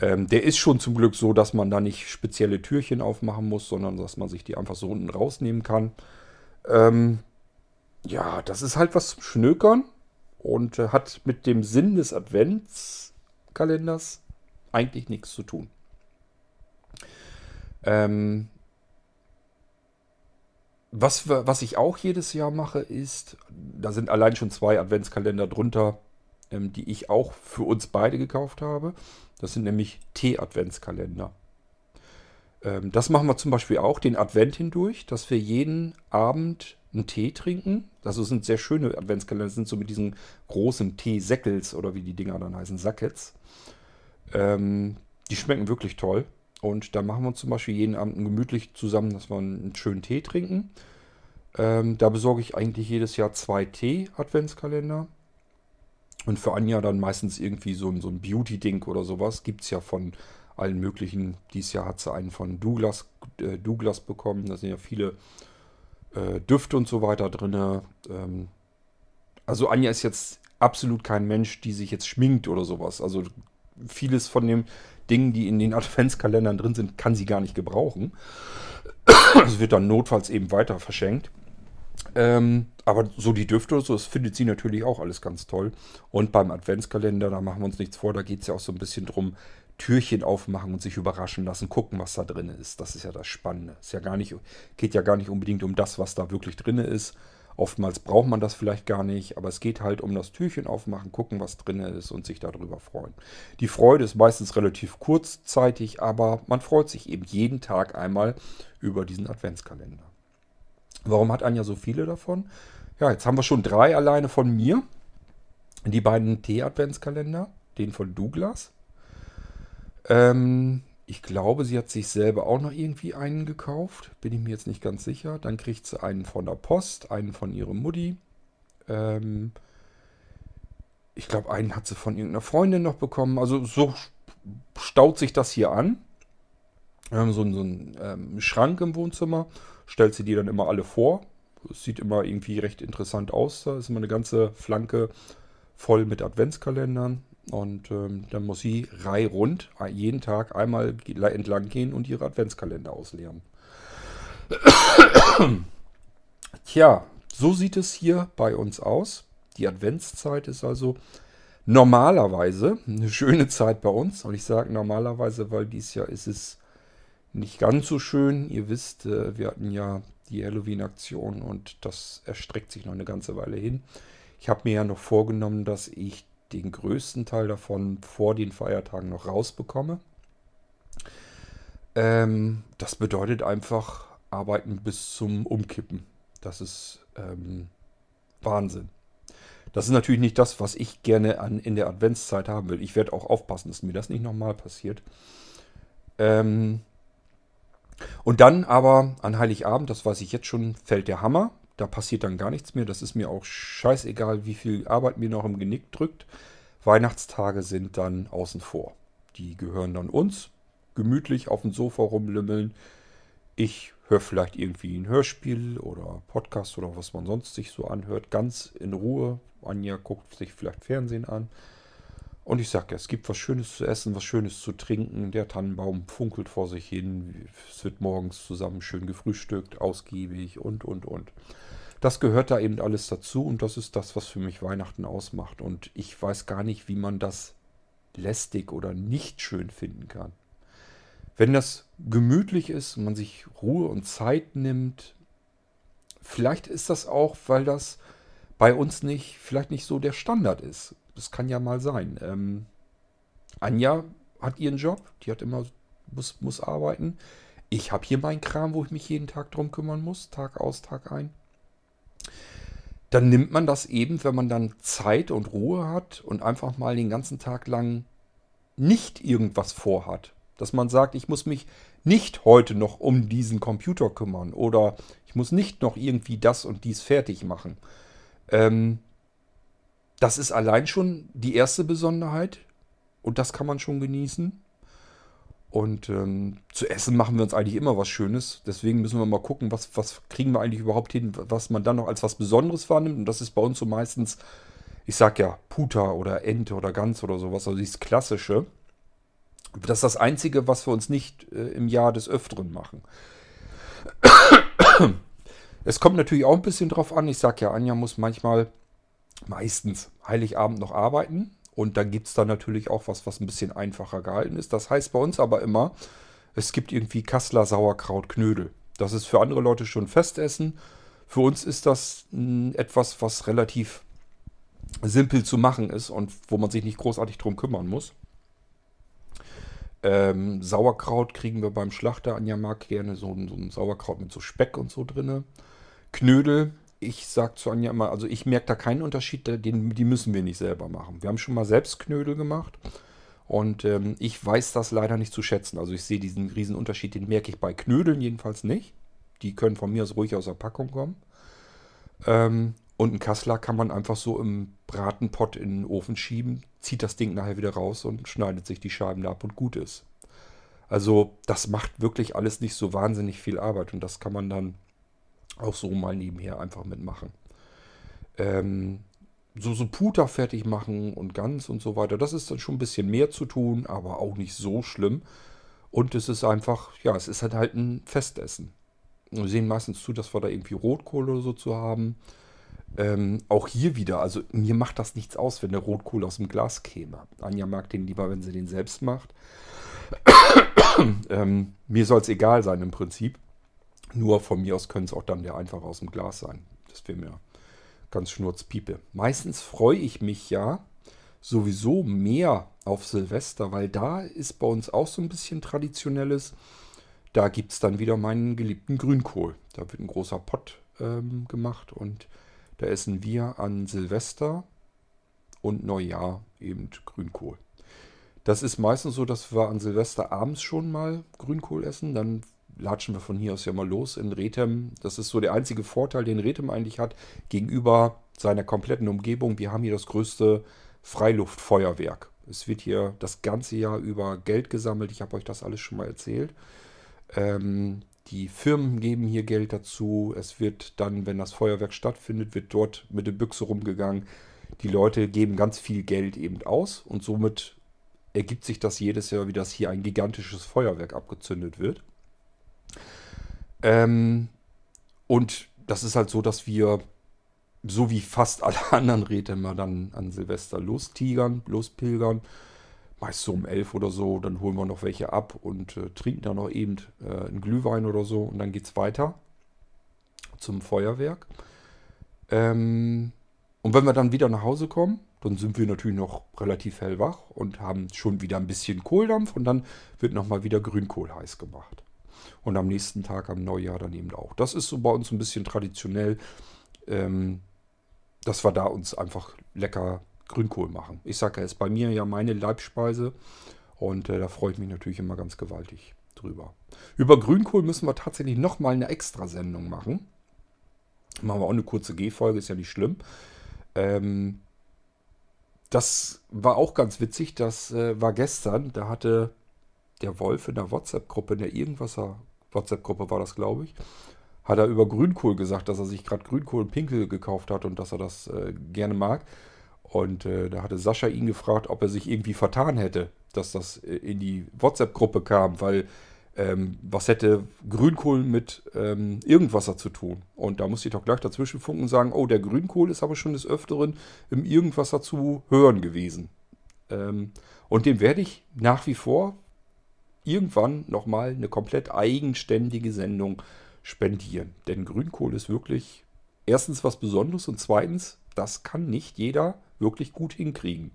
Ähm, der ist schon zum Glück so, dass man da nicht spezielle Türchen aufmachen muss, sondern dass man sich die einfach so unten rausnehmen kann. Ähm, ja, das ist halt was zum Schnökern und äh, hat mit dem Sinn des Adventskalenders eigentlich nichts zu tun. Ähm, was, was ich auch jedes Jahr mache, ist, da sind allein schon zwei Adventskalender drunter, ähm, die ich auch für uns beide gekauft habe. Das sind nämlich Tee-Adventskalender. Ähm, das machen wir zum Beispiel auch den Advent hindurch, dass wir jeden Abend einen Tee trinken. Das sind sehr schöne Adventskalender, das sind so mit diesen großen Teesäckels oder wie die Dinger dann heißen, Sackets. Ähm, die schmecken wirklich toll. Und da machen wir uns zum Beispiel jeden Abend gemütlich zusammen, dass wir einen schönen Tee trinken. Ähm, da besorge ich eigentlich jedes Jahr zwei Tee-Adventskalender. Und für Anja dann meistens irgendwie so ein, so ein Beauty-Ding oder sowas. Gibt es ja von allen möglichen. Dieses Jahr hat sie einen von Douglas, äh, Douglas bekommen. Da sind ja viele äh, Düfte und so weiter drin. Ähm, also Anja ist jetzt absolut kein Mensch, die sich jetzt schminkt oder sowas. Also vieles von den Dingen, die in den Adventskalendern drin sind, kann sie gar nicht gebrauchen. Es wird dann notfalls eben weiter verschenkt. Ähm, aber so die Düfte, so, das findet sie natürlich auch alles ganz toll. Und beim Adventskalender, da machen wir uns nichts vor, da geht es ja auch so ein bisschen drum, Türchen aufmachen und sich überraschen lassen, gucken, was da drin ist. Das ist ja das Spannende. Es ja geht ja gar nicht unbedingt um das, was da wirklich drin ist. Oftmals braucht man das vielleicht gar nicht, aber es geht halt um das Türchen aufmachen, gucken, was drin ist und sich darüber freuen. Die Freude ist meistens relativ kurzzeitig, aber man freut sich eben jeden Tag einmal über diesen Adventskalender. Warum hat Anja so viele davon? Ja, jetzt haben wir schon drei alleine von mir. Die beiden Tee-Adventskalender, den von Douglas ähm, ich glaube, sie hat sich selber auch noch irgendwie einen gekauft. Bin ich mir jetzt nicht ganz sicher. Dann kriegt sie einen von der Post, einen von ihrer Mutti. Ähm, ich glaube, einen hat sie von irgendeiner Freundin noch bekommen. Also so staut sich das hier an. Wir haben so, so einen ähm, Schrank im Wohnzimmer. Stellt sie die dann immer alle vor. Es sieht immer irgendwie recht interessant aus. Da ist immer eine ganze Flanke voll mit Adventskalendern. Und ähm, dann muss sie reihrund jeden Tag einmal entlang gehen und ihre Adventskalender ausleeren. Tja, so sieht es hier bei uns aus. Die Adventszeit ist also normalerweise eine schöne Zeit bei uns. Und ich sage normalerweise, weil dieses Jahr ist es nicht ganz so schön. Ihr wisst, äh, wir hatten ja die Halloween-Aktion und das erstreckt sich noch eine ganze Weile hin. Ich habe mir ja noch vorgenommen, dass ich den größten Teil davon vor den Feiertagen noch rausbekomme. Ähm, das bedeutet einfach arbeiten bis zum Umkippen. Das ist ähm, Wahnsinn. Das ist natürlich nicht das, was ich gerne an, in der Adventszeit haben will. Ich werde auch aufpassen, dass mir das nicht nochmal passiert. Ähm, und dann aber an Heiligabend, das weiß ich jetzt schon, fällt der Hammer. Da passiert dann gar nichts mehr. Das ist mir auch scheißegal, wie viel Arbeit mir noch im Genick drückt. Weihnachtstage sind dann außen vor. Die gehören dann uns. Gemütlich auf dem Sofa rumlümmeln. Ich höre vielleicht irgendwie ein Hörspiel oder Podcast oder was man sonst sich so anhört. Ganz in Ruhe. Anja guckt sich vielleicht Fernsehen an. Und ich sage es gibt was Schönes zu essen, was Schönes zu trinken. Der Tannenbaum funkelt vor sich hin. Es wird morgens zusammen schön gefrühstückt, ausgiebig und, und, und. Das gehört da eben alles dazu und das ist das, was für mich Weihnachten ausmacht. Und ich weiß gar nicht, wie man das lästig oder nicht schön finden kann. Wenn das gemütlich ist und man sich Ruhe und Zeit nimmt, vielleicht ist das auch, weil das bei uns nicht, vielleicht nicht so der Standard ist. Das kann ja mal sein. Ähm, Anja hat ihren Job, die hat immer, muss, muss arbeiten. Ich habe hier meinen Kram, wo ich mich jeden Tag drum kümmern muss, Tag aus, Tag ein dann nimmt man das eben, wenn man dann Zeit und Ruhe hat und einfach mal den ganzen Tag lang nicht irgendwas vorhat. Dass man sagt, ich muss mich nicht heute noch um diesen Computer kümmern oder ich muss nicht noch irgendwie das und dies fertig machen. Ähm, das ist allein schon die erste Besonderheit und das kann man schon genießen. Und ähm, zu essen machen wir uns eigentlich immer was Schönes. Deswegen müssen wir mal gucken, was, was kriegen wir eigentlich überhaupt hin, was man dann noch als was Besonderes wahrnimmt. Und das ist bei uns so meistens, ich sag ja, Puter oder Ente oder Gans oder sowas, also dieses Klassische. Das ist das Einzige, was wir uns nicht äh, im Jahr des Öfteren machen. Es kommt natürlich auch ein bisschen drauf an. Ich sag ja, Anja muss manchmal, meistens, Heiligabend noch arbeiten. Und dann gibt es da natürlich auch was, was ein bisschen einfacher gehalten ist. Das heißt bei uns aber immer, es gibt irgendwie Kassler Sauerkraut Knödel. Das ist für andere Leute schon Festessen. Für uns ist das mh, etwas, was relativ simpel zu machen ist und wo man sich nicht großartig drum kümmern muss. Ähm, Sauerkraut kriegen wir beim Schlachter. Anja mag gerne so, so ein Sauerkraut mit so Speck und so drinne. Knödel ich sage zu Anja immer, also ich merke da keinen Unterschied, den, die müssen wir nicht selber machen. Wir haben schon mal selbst Knödel gemacht und ähm, ich weiß das leider nicht zu schätzen. Also ich sehe diesen riesen Unterschied, den merke ich bei Knödeln jedenfalls nicht. Die können von mir aus ruhig aus der Packung kommen. Ähm, und ein Kassler kann man einfach so im Bratenpott in den Ofen schieben, zieht das Ding nachher wieder raus und schneidet sich die Scheiben ab und gut ist. Also das macht wirklich alles nicht so wahnsinnig viel Arbeit und das kann man dann auch so mal nebenher einfach mitmachen. Ähm, so, so Puter fertig machen und Gans und so weiter, das ist dann schon ein bisschen mehr zu tun, aber auch nicht so schlimm. Und es ist einfach, ja, es ist halt halt ein Festessen. Wir sehen meistens zu, dass wir da irgendwie Rotkohl oder so zu haben. Ähm, auch hier wieder, also mir macht das nichts aus, wenn der Rotkohl aus dem Glas käme. Anja mag den lieber, wenn sie den selbst macht. ähm, mir soll es egal sein im Prinzip. Nur von mir aus könnte es auch dann der einfach aus dem Glas sein. Das wäre mir ganz schnurzpiepe. Meistens freue ich mich ja sowieso mehr auf Silvester, weil da ist bei uns auch so ein bisschen traditionelles. Da gibt es dann wieder meinen geliebten Grünkohl. Da wird ein großer Pott ähm, gemacht und da essen wir an Silvester und Neujahr eben Grünkohl. Das ist meistens so, dass wir an Silvester abends schon mal Grünkohl essen. Dann latschen wir von hier aus ja mal los in Rethem. Das ist so der einzige Vorteil, den Rethem eigentlich hat, gegenüber seiner kompletten Umgebung. Wir haben hier das größte Freiluftfeuerwerk. Es wird hier das ganze Jahr über Geld gesammelt. Ich habe euch das alles schon mal erzählt. Ähm, die Firmen geben hier Geld dazu. Es wird dann, wenn das Feuerwerk stattfindet, wird dort mit der Büchse rumgegangen. Die Leute geben ganz viel Geld eben aus und somit ergibt sich das jedes Jahr, wie das hier ein gigantisches Feuerwerk abgezündet wird. Ähm, und das ist halt so, dass wir, so wie fast alle anderen Räte, immer dann an Silvester lostigern, lospilgern. Meist so um elf oder so, dann holen wir noch welche ab und äh, trinken dann noch eben äh, einen Glühwein oder so und dann geht es weiter zum Feuerwerk. Ähm, und wenn wir dann wieder nach Hause kommen, dann sind wir natürlich noch relativ hellwach und haben schon wieder ein bisschen Kohldampf und dann wird nochmal wieder Grünkohl heiß gemacht. Und am nächsten Tag, am Neujahr dann eben auch. Das ist so bei uns ein bisschen traditionell, ähm, dass wir da uns einfach lecker Grünkohl machen. Ich sage ja, ist bei mir ja meine Leibspeise und äh, da freue ich mich natürlich immer ganz gewaltig drüber. Über Grünkohl müssen wir tatsächlich nochmal eine Extrasendung machen. Machen wir auch eine kurze G-Folge, ist ja nicht schlimm. Ähm, das war auch ganz witzig, das äh, war gestern, da hatte der Wolf in der WhatsApp-Gruppe, in der Irgendwasser WhatsApp-Gruppe war das, glaube ich, hat er über Grünkohl gesagt, dass er sich gerade Grünkohl und Pinkel gekauft hat und dass er das äh, gerne mag. Und äh, da hatte Sascha ihn gefragt, ob er sich irgendwie vertan hätte, dass das äh, in die WhatsApp-Gruppe kam, weil ähm, was hätte Grünkohl mit ähm, Irgendwasser zu tun? Und da musste ich doch gleich dazwischen funken und sagen, oh, der Grünkohl ist aber schon des Öfteren im Irgendwasser zu hören gewesen. Ähm, und den werde ich nach wie vor, irgendwann nochmal eine komplett eigenständige Sendung spendieren. Denn Grünkohl ist wirklich erstens was Besonderes und zweitens, das kann nicht jeder wirklich gut hinkriegen.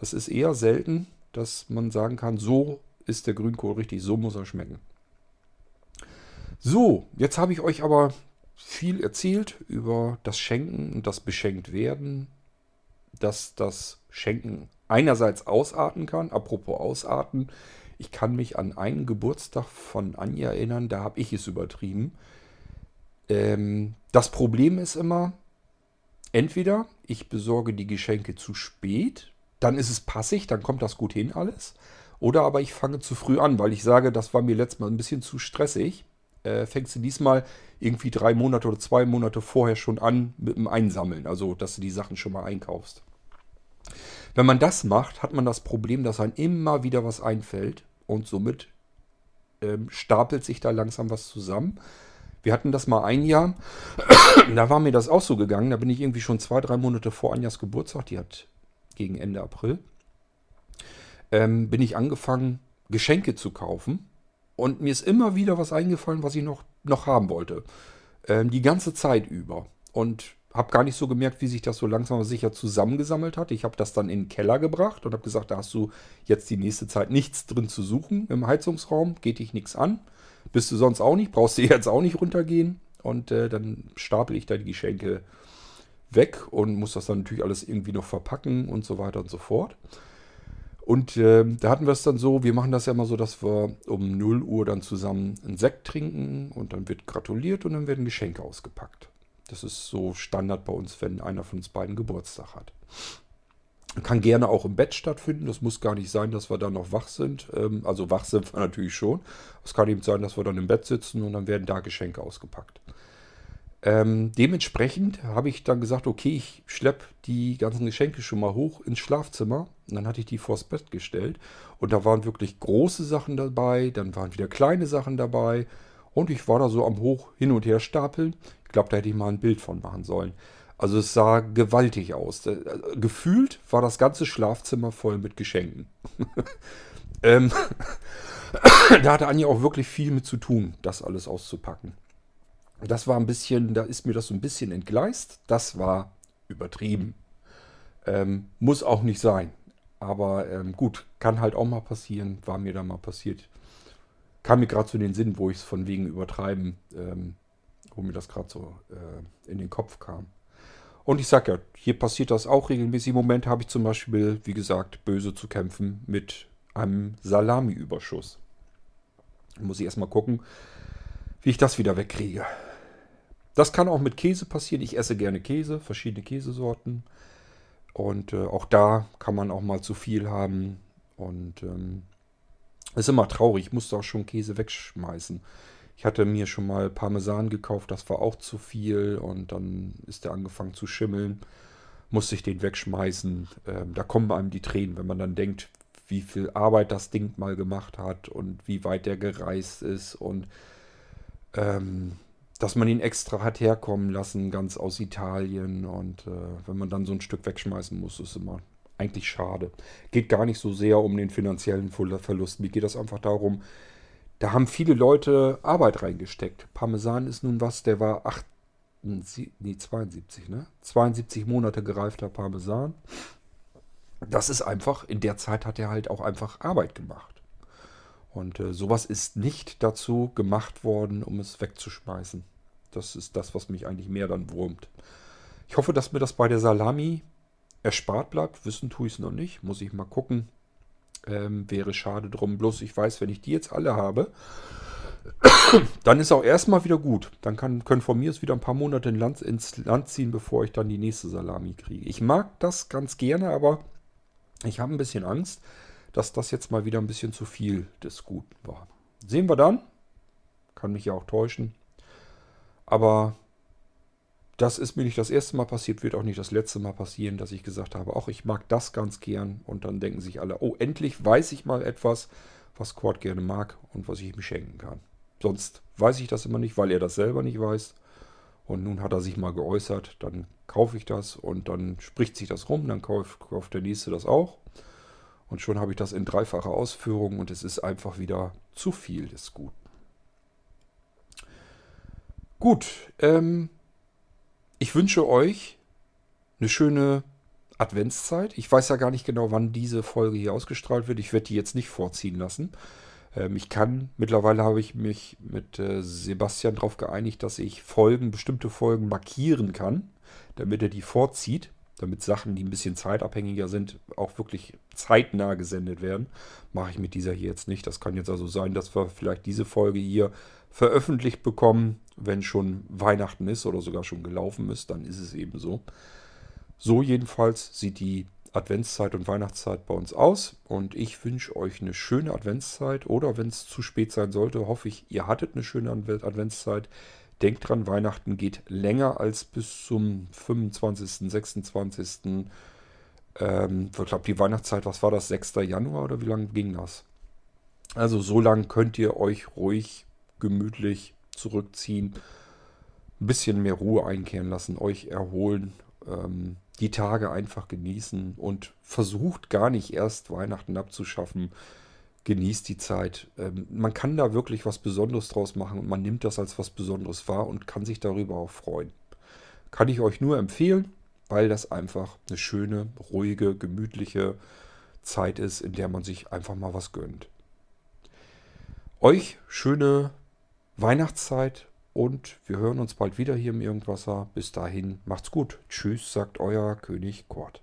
Das ist eher selten, dass man sagen kann, so ist der Grünkohl richtig, so muss er schmecken. So, jetzt habe ich euch aber viel erzählt über das Schenken und das Beschenktwerden, dass das Schenken einerseits ausarten kann, apropos ausarten, ich kann mich an einen Geburtstag von Anja erinnern, da habe ich es übertrieben. Ähm, das Problem ist immer, entweder ich besorge die Geschenke zu spät, dann ist es passig, dann kommt das gut hin alles. Oder aber ich fange zu früh an, weil ich sage, das war mir letztes Mal ein bisschen zu stressig. Äh, fängst du diesmal irgendwie drei Monate oder zwei Monate vorher schon an mit dem Einsammeln. Also, dass du die Sachen schon mal einkaufst. Wenn man das macht, hat man das Problem, dass einem immer wieder was einfällt und somit ähm, stapelt sich da langsam was zusammen. Wir hatten das mal ein Jahr, da war mir das auch so gegangen. Da bin ich irgendwie schon zwei, drei Monate vor Anjas Geburtstag, die hat gegen Ende April, ähm, bin ich angefangen, Geschenke zu kaufen. Und mir ist immer wieder was eingefallen, was ich noch, noch haben wollte. Ähm, die ganze Zeit über. Und habe gar nicht so gemerkt, wie sich das so langsam aber sicher zusammengesammelt hat. Ich habe das dann in den Keller gebracht und habe gesagt, da hast du jetzt die nächste Zeit nichts drin zu suchen im Heizungsraum, geht dich nichts an. Bist du sonst auch nicht, brauchst du jetzt auch nicht runtergehen. Und äh, dann stapel ich da die Geschenke weg und muss das dann natürlich alles irgendwie noch verpacken und so weiter und so fort. Und äh, da hatten wir es dann so, wir machen das ja immer so, dass wir um 0 Uhr dann zusammen einen Sekt trinken und dann wird gratuliert und dann werden Geschenke ausgepackt. Das ist so Standard bei uns, wenn einer von uns beiden Geburtstag hat. Kann gerne auch im Bett stattfinden. Das muss gar nicht sein, dass wir da noch wach sind. Ähm, also wach sind wir natürlich schon. Es kann eben sein, dass wir dann im Bett sitzen und dann werden da Geschenke ausgepackt. Ähm, dementsprechend habe ich dann gesagt, okay, ich schleppe die ganzen Geschenke schon mal hoch ins Schlafzimmer. Und dann hatte ich die vors Bett gestellt. Und da waren wirklich große Sachen dabei, dann waren wieder kleine Sachen dabei. Und ich war da so am Hoch hin und her stapeln. Ich glaube, da hätte ich mal ein Bild von machen sollen. Also es sah gewaltig aus. Äh, gefühlt war das ganze Schlafzimmer voll mit Geschenken. ähm, da hatte Anja auch wirklich viel mit zu tun, das alles auszupacken. Das war ein bisschen, da ist mir das so ein bisschen entgleist. Das war übertrieben. Ähm, muss auch nicht sein. Aber ähm, gut, kann halt auch mal passieren. War mir da mal passiert. Kam mir gerade zu den Sinn, wo ich es von wegen übertreiben ähm, wo mir das gerade so äh, in den Kopf kam. Und ich sag ja, hier passiert das auch regelmäßig. Im Moment habe ich zum Beispiel, wie gesagt, böse zu kämpfen mit einem Salami-Überschuss. Muss ich erstmal gucken, wie ich das wieder wegkriege. Das kann auch mit Käse passieren. Ich esse gerne Käse, verschiedene Käsesorten. Und äh, auch da kann man auch mal zu viel haben. Und ähm, ist immer traurig. Ich musste auch schon Käse wegschmeißen. Ich hatte mir schon mal Parmesan gekauft, das war auch zu viel und dann ist der angefangen zu schimmeln. Musste ich den wegschmeißen. Ähm, da kommen einem die Tränen, wenn man dann denkt, wie viel Arbeit das Ding mal gemacht hat und wie weit der gereist ist und ähm, dass man ihn extra hat herkommen lassen, ganz aus Italien. Und äh, wenn man dann so ein Stück wegschmeißen muss, ist immer eigentlich schade. Geht gar nicht so sehr um den finanziellen Verlust. Mir geht das einfach darum, da haben viele Leute Arbeit reingesteckt. Parmesan ist nun was, der war 8, nee, 72, ne? 72 Monate gereifter Parmesan. Das ist einfach, in der Zeit hat er halt auch einfach Arbeit gemacht. Und äh, sowas ist nicht dazu gemacht worden, um es wegzuschmeißen. Das ist das, was mich eigentlich mehr dann wurmt. Ich hoffe, dass mir das bei der Salami erspart bleibt. Wissen tue ich es noch nicht. Muss ich mal gucken. Ähm, wäre schade drum. Bloß ich weiß, wenn ich die jetzt alle habe, dann ist auch erstmal wieder gut. Dann kann, können von mir es wieder ein paar Monate in Land, ins Land ziehen, bevor ich dann die nächste Salami kriege. Ich mag das ganz gerne, aber ich habe ein bisschen Angst, dass das jetzt mal wieder ein bisschen zu viel des Guten war. Sehen wir dann. Kann mich ja auch täuschen. Aber das ist mir nicht das erste Mal passiert, wird auch nicht das letzte Mal passieren, dass ich gesagt habe, auch ich mag das ganz gern. Und dann denken sich alle, oh, endlich weiß ich mal etwas, was Quad gerne mag und was ich ihm schenken kann. Sonst weiß ich das immer nicht, weil er das selber nicht weiß. Und nun hat er sich mal geäußert, dann kaufe ich das und dann spricht sich das rum, dann kauft, kauft der nächste das auch. Und schon habe ich das in dreifacher Ausführung und es ist einfach wieder zu viel des Guten. Gut, ähm, ich wünsche euch eine schöne Adventszeit. Ich weiß ja gar nicht genau, wann diese Folge hier ausgestrahlt wird. Ich werde die jetzt nicht vorziehen lassen. Ähm, ich kann, mittlerweile habe ich mich mit äh, Sebastian darauf geeinigt, dass ich Folgen, bestimmte Folgen markieren kann, damit er die vorzieht, damit Sachen, die ein bisschen zeitabhängiger sind, auch wirklich zeitnah gesendet werden. Mache ich mit dieser hier jetzt nicht. Das kann jetzt also sein, dass wir vielleicht diese Folge hier veröffentlicht bekommen, wenn schon Weihnachten ist oder sogar schon gelaufen ist, dann ist es eben so. So jedenfalls sieht die Adventszeit und Weihnachtszeit bei uns aus. Und ich wünsche euch eine schöne Adventszeit. Oder wenn es zu spät sein sollte, hoffe ich, ihr hattet eine schöne Adventszeit. Denkt dran, Weihnachten geht länger als bis zum 25., 26. Ähm, ich glaube, die Weihnachtszeit, was war das, 6. Januar oder wie lange ging das? Also so lange könnt ihr euch ruhig, gemütlich zurückziehen, ein bisschen mehr Ruhe einkehren lassen, euch erholen, ähm, die Tage einfach genießen und versucht gar nicht erst Weihnachten abzuschaffen. Genießt die Zeit. Ähm, man kann da wirklich was Besonderes draus machen und man nimmt das als was Besonderes wahr und kann sich darüber auch freuen. Kann ich euch nur empfehlen, weil das einfach eine schöne, ruhige, gemütliche Zeit ist, in der man sich einfach mal was gönnt. Euch schöne Weihnachtszeit und wir hören uns bald wieder hier im Irgendwasser. Bis dahin, macht's gut. Tschüss, sagt euer König Kort.